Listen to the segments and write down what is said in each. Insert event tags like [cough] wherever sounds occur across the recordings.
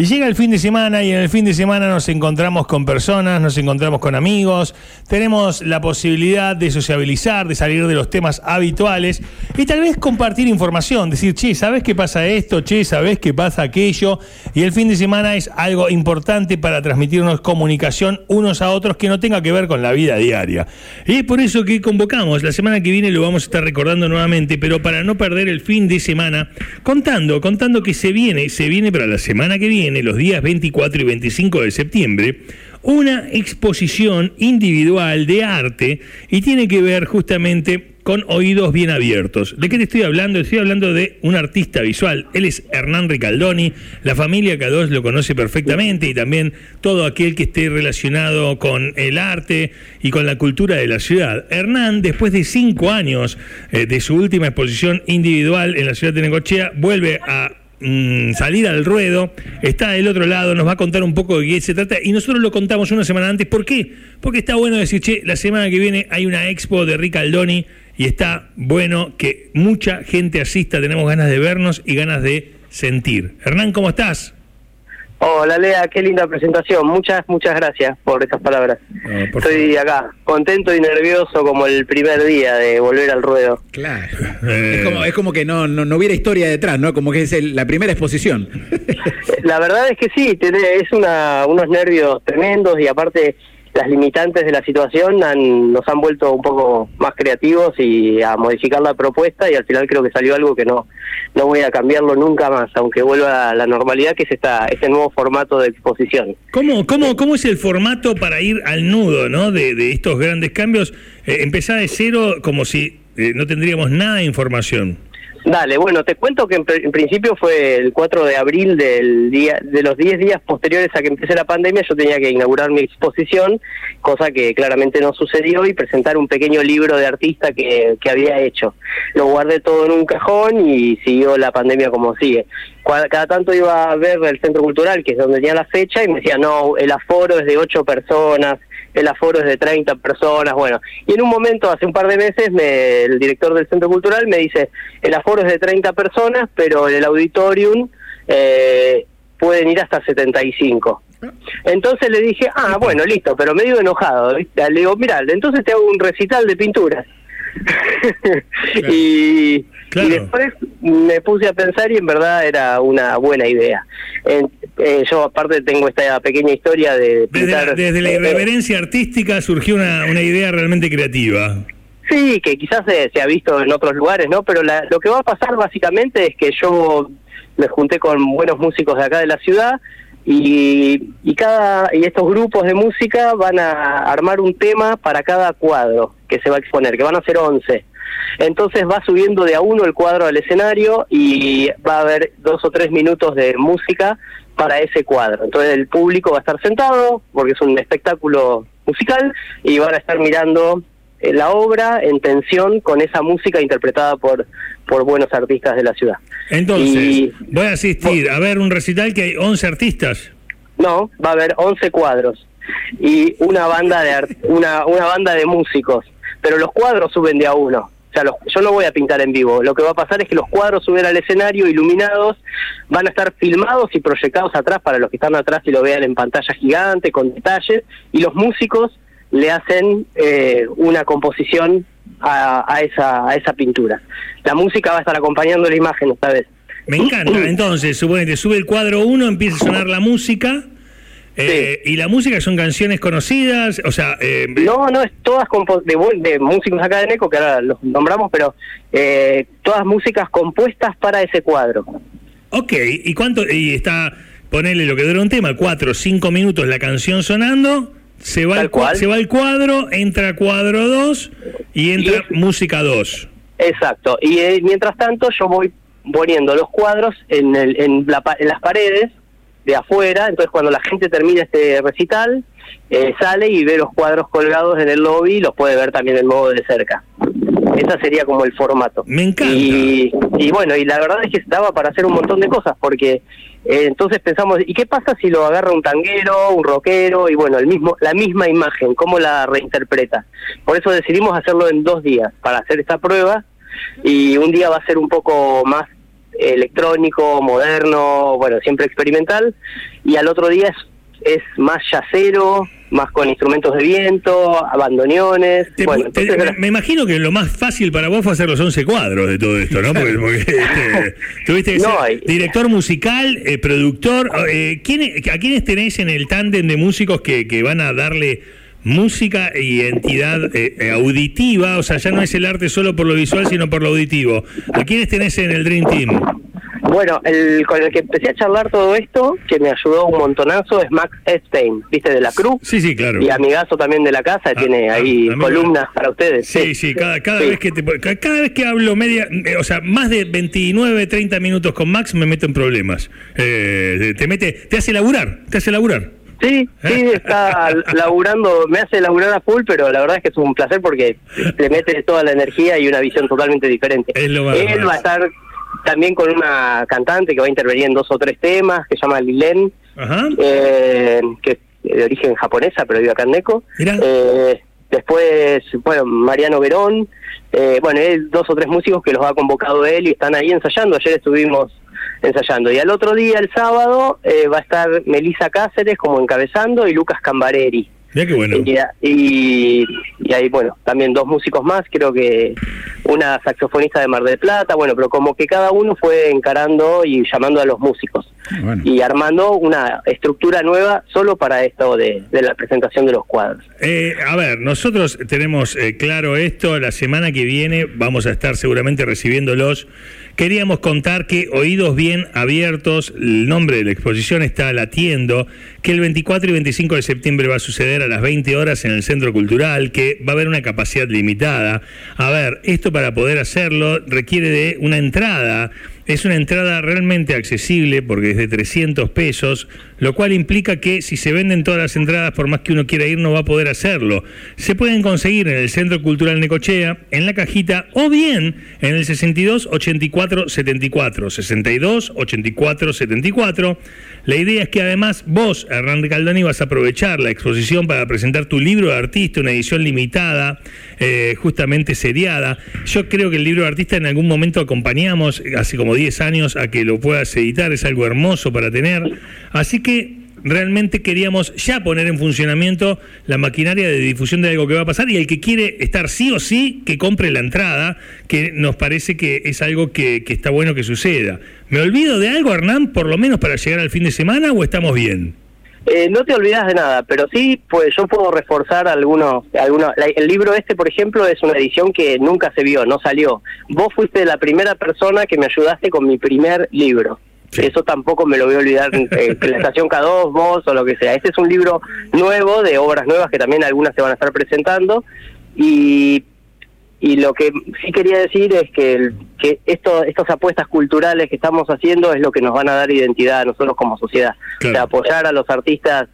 Y llega el fin de semana y en el fin de semana nos encontramos con personas, nos encontramos con amigos, tenemos la posibilidad de sociabilizar, de salir de los temas habituales y tal vez compartir información, decir, che, ¿sabes qué pasa esto? Che, ¿sabes qué pasa aquello? Y el fin de semana es algo importante para transmitirnos comunicación unos a otros que no tenga que ver con la vida diaria. Y es por eso que convocamos, la semana que viene lo vamos a estar recordando nuevamente, pero para no perder el fin de semana, contando, contando que se viene, se viene para la semana que viene los días 24 y 25 de septiembre, una exposición individual de arte y tiene que ver justamente con oídos bien abiertos. ¿De qué te estoy hablando? Estoy hablando de un artista visual. Él es Hernán Ricaldoni. La familia K2 lo conoce perfectamente y también todo aquel que esté relacionado con el arte y con la cultura de la ciudad. Hernán, después de cinco años eh, de su última exposición individual en la ciudad de Necochea, vuelve a Mm, salir al ruedo, está del otro lado, nos va a contar un poco de qué se trata y nosotros lo contamos una semana antes. ¿Por qué? Porque está bueno decir, che, la semana que viene hay una expo de Rick Aldoni y está bueno que mucha gente asista, tenemos ganas de vernos y ganas de sentir. Hernán, ¿cómo estás? Hola Lea, qué linda presentación. Muchas, muchas gracias por esas palabras. Estoy acá, contento y nervioso como el primer día de volver al ruedo. Claro. Es, como, es como que no, no, hubiera historia detrás, ¿no? Como que es la primera exposición. [laughs] La verdad es que sí, es una, unos nervios tremendos y aparte las limitantes de la situación han, nos han vuelto un poco más creativos y a modificar la propuesta y al final creo que salió algo que no no voy a cambiarlo nunca más, aunque vuelva a la normalidad que es esta, este nuevo formato de exposición. ¿Cómo, cómo, cómo es el formato para ir al nudo ¿no? de, de estos grandes cambios? Eh, empezar de cero como si eh, no tendríamos nada de información. Dale, bueno, te cuento que en, principio fue el 4 de abril del día, de los 10 días posteriores a que empecé la pandemia, yo tenía que inaugurar mi exposición, cosa que claramente no sucedió, y presentar un pequeño libro de artista que, que había hecho. Lo guardé todo en un cajón y siguió la pandemia como sigue. Cada tanto iba a ver el centro cultural, que es donde tenía la fecha, y me decía, no, el aforo es de 8 personas, el aforo es de 30 personas, bueno. Y en un momento, hace un par de meses, me, el director del Centro Cultural me dice, el aforo es de 30 personas, pero en el auditorium eh, pueden ir hasta 75. Entonces le dije, ah, bueno, listo, pero medio enojado. Le digo, mira, entonces te hago un recital de pinturas. [laughs] y, después me puse a pensar y en verdad era una buena idea. Eh, yo aparte tengo esta pequeña historia de... desde, la, irreverencia artística surgió una, una idea realmente creativa. Sí, que quizás se, ha visto en otros lugares, ¿no? Pero lo que va a pasar básicamente es que yo me junté con buenos músicos de acá de la ciudad y, y, cada, y estos grupos de música van a armar un tema para cada cuadro que se va a exponer, que van a ser 11. Entonces va subiendo de a uno el cuadro al escenario y va a haber dos o tres minutos de música para ese cuadro. Entonces el público va a estar sentado, porque es un espectáculo musical, y van a estar mirando la obra en tensión con esa música interpretada por, por buenos artistas de la ciudad. Entonces, voy a asistir a ver un recital que hay 11 artistas. No, va a haber 11 cuadros y una banda de una, una banda de músicos, pero los cuadros suben de a uno. O sea, yo no voy a pintar en vivo. Lo que va a pasar es que los cuadros suben al escenario iluminados, van a estar filmados y proyectados atrás para los que están atrás y lo vean en pantalla gigante con detalles, y los músicos le hacen eh, una composición a, esa, a esa pintura. La música va a estar acompañando la imagen esta vez. Me encanta. [clears throat] Entonces, suponete, sube el cuadro uno, empieza a sonar la música. Eh, ¿Y la música son canciones conocidas? O sea, eh, no, no, es todas de, de músicos acá de Neco, que ahora los nombramos, pero todas músicas compuestas para ese cuadro. Ok, ¿y cuánto? Y está, ponele lo que dura un tema, cuatro, cinco minutos la canción sonando. Se va, el, se va el cuadro, entra cuadro 2 y entra música 2. Exacto. Y eh, mientras tanto yo voy poniendo los cuadros en, el, en, las paredes de afuera. Entonces cuando la gente termina este recital, eh, sale y ve los cuadros colgados en el lobby y los puede ver también en modo de cerca. Ese sería como el formato. Me encanta. Y, y bueno, y la verdad es que estaba para hacer un montón de cosas, porque eh, entonces pensamos, ¿y qué pasa si lo agarra un tanguero, un rockero y bueno, el mismo, la misma imagen, cómo la reinterpreta? Por eso decidimos hacerlo en dos días para hacer esta prueba y un día va a ser un poco más electrónico, moderno, bueno, siempre experimental, y al otro día es, es más yacero, más con instrumentos de viento, abandoneones. Te- bueno, te- entonces, me imagino que lo más fácil para vos fue hacer los 11 cuadros de todo esto, ¿no? Porque, porque, [laughs] este, tuviste que No, ser hay- director musical, eh, productor. eh, ¿quiénes- ¿A quiénes tenés en el tándem de músicos que, que van a darle música y entidad eh, eh, auditiva? O sea, ya no es el arte solo por lo visual, sino por lo auditivo. ¿A quiénes tenés en el Dream Team? Bueno, el con el que empecé a charlar todo esto, que me ayudó un montonazo, es Max Epstein, ¿viste? De la Cruz. Sí, sí, claro. Y amigazo también de la casa, tiene ah, ahí columnas para ustedes. Sí, sí, cada, cada Sí. vez que te, ca- cada vez que hablo media, eh, o sea, más de 29, 30 minutos con Max me meto en problemas. Eh, te mete, te hace laburar, te hace laburar. Sí, sí, está [laughs] laburando, me hace laburar a full, pero la verdad es que es un placer porque le mete toda la energía y una visión totalmente diferente. Es lo Él va a estar también con una cantante que va a intervenir en dos o tres temas, que se llama Lilen, eh, que es de origen japonesa, pero vive acá en Neco. Eh, después, bueno, Mariano Verón, eh, bueno, hay dos o tres músicos que los ha convocado él y están ahí ensayando. Ayer estuvimos ensayando. Y al otro día, el sábado, eh, va a estar Melisa Cáceres como encabezando y Lucas Cambareri. Mira qué bueno. Y, y, hay, bueno, también dos músicos más, creo que una saxofonista de Mar del Plata, bueno, pero como que cada uno fue encarando y llamando a los músicos Bueno. y armando una estructura nueva solo para esto de, de la presentación de los cuadros. Eh, a ver, nosotros tenemos eh, claro esto, la semana que viene vamos a estar seguramente recibiéndolos. Queríamos contar que Oídos Bien Abiertos, el nombre de la exposición está latiendo, que el 24 y 25 de septiembre va a suceder a las 20 horas en el Centro Cultural, que va a haber una capacidad limitada. A ver, esto para poder hacerlo requiere de una entrada. Es una entrada realmente accesible porque es de 300 pesos, lo cual implica que si se venden todas las entradas, por más que uno quiera ir, no va a poder hacerlo. Se pueden conseguir en el Centro Cultural Necochea, en la cajita, o bien en el 62 84 74. 62 84 74. La idea es que además vos, Hernán Caldoni, vas a aprovechar la exposición para presentar tu libro de artista, una edición limitada, eh, justamente seriada. Yo creo que el libro de artista en algún momento acompañamos, hace como 10 años, a que lo puedas editar, es algo hermoso para tener. Así que realmente queríamos ya poner en funcionamiento la maquinaria de difusión de algo que va a pasar y el que quiere estar sí o sí, que compre la entrada, que nos parece que es algo que, que está bueno que suceda. ¿Me olvido de algo, Hernán, por lo menos para llegar al fin de semana o estamos bien? Eh, no te olvidas de nada, pero sí, pues yo puedo reforzar algunos, algunos. el libro este, por ejemplo, es una edición que nunca se vio, no salió. Vos fuiste la primera persona que me ayudaste con mi primer libro. Sí. Eso tampoco me lo voy a olvidar, [laughs] eh, que la estación K2, vos o lo que sea. Este es un libro nuevo, de obras nuevas, que también algunas se van a estar presentando. Y y lo que sí quería decir es que, el- que esto, estas apuestas culturales que estamos haciendo es lo que nos van a dar identidad a nosotros como sociedad. Claro. O sea, apoyar a los artistas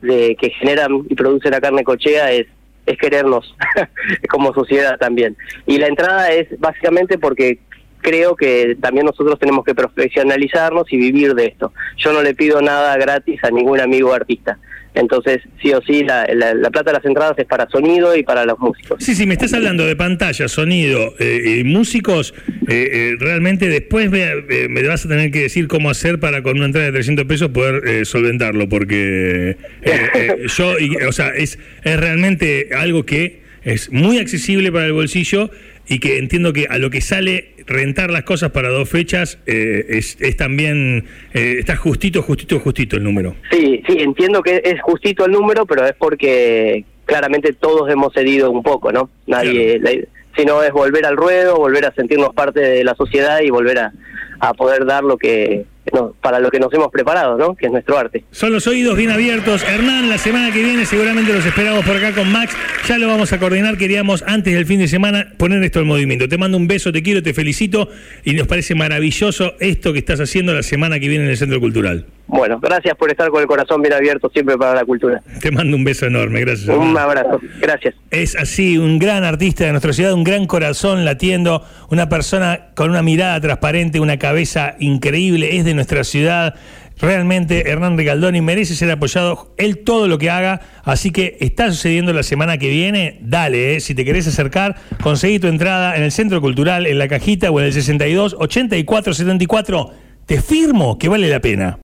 de, que generan y producen la carne cochea es, es querernos [laughs] como sociedad también. Y la entrada es básicamente porque creo que también nosotros tenemos que profesionalizarnos y vivir de esto. Yo no le pido nada gratis a ningún amigo artista. Entonces, sí o sí, la, la, la plata de las entradas es para sonido y para los músicos. Sí, sí, me estás hablando de pantalla, sonido eh, y músicos. eh, eh, realmente después me, me vas a tener que decir cómo hacer para con una entrada de 300 pesos poder solventarlo, porque [laughs] yo, y- o sea, es, es realmente algo que es muy accesible para el bolsillo y que entiendo que a lo que sale rentar las cosas para dos fechas eh, es, es también, eh, está justito, justito, justito el número. Sí, sí, entiendo que es justito el número, pero es porque claramente todos hemos cedido un poco, ¿no? Nadie, la- sino es volver al ruedo, volver a sentirnos parte de la sociedad y volver a, a poder dar lo que no, para lo que nos hemos preparado, ¿no? Que es nuestro arte. Son los oídos bien abiertos. Hernán, la semana que viene seguramente los esperamos por acá con Max. Ya lo vamos a coordinar. Queríamos antes del fin de semana poner esto en movimiento. Te mando un beso, te quiero, te felicito y nos parece maravilloso esto que estás haciendo la semana que viene en el Centro Cultural. Bueno, gracias por estar con el corazón bien abierto siempre para la cultura. Te mando un beso enorme. Gracias. Un abrazo. Gracias. Es así, un gran artista de nuestra ciudad, un gran corazón latiendo, una persona con una mirada transparente, una cabeza increíble, es de nuestra ciudad. Realmente Hernán Ricaldoni merece ser apoyado, él todo lo que haga, así que está sucediendo la semana que viene, dale, eh, si te querés acercar, conseguí tu entrada en el Centro Cultural, en la cajita o en el 62 84 74, te firmo que vale la pena.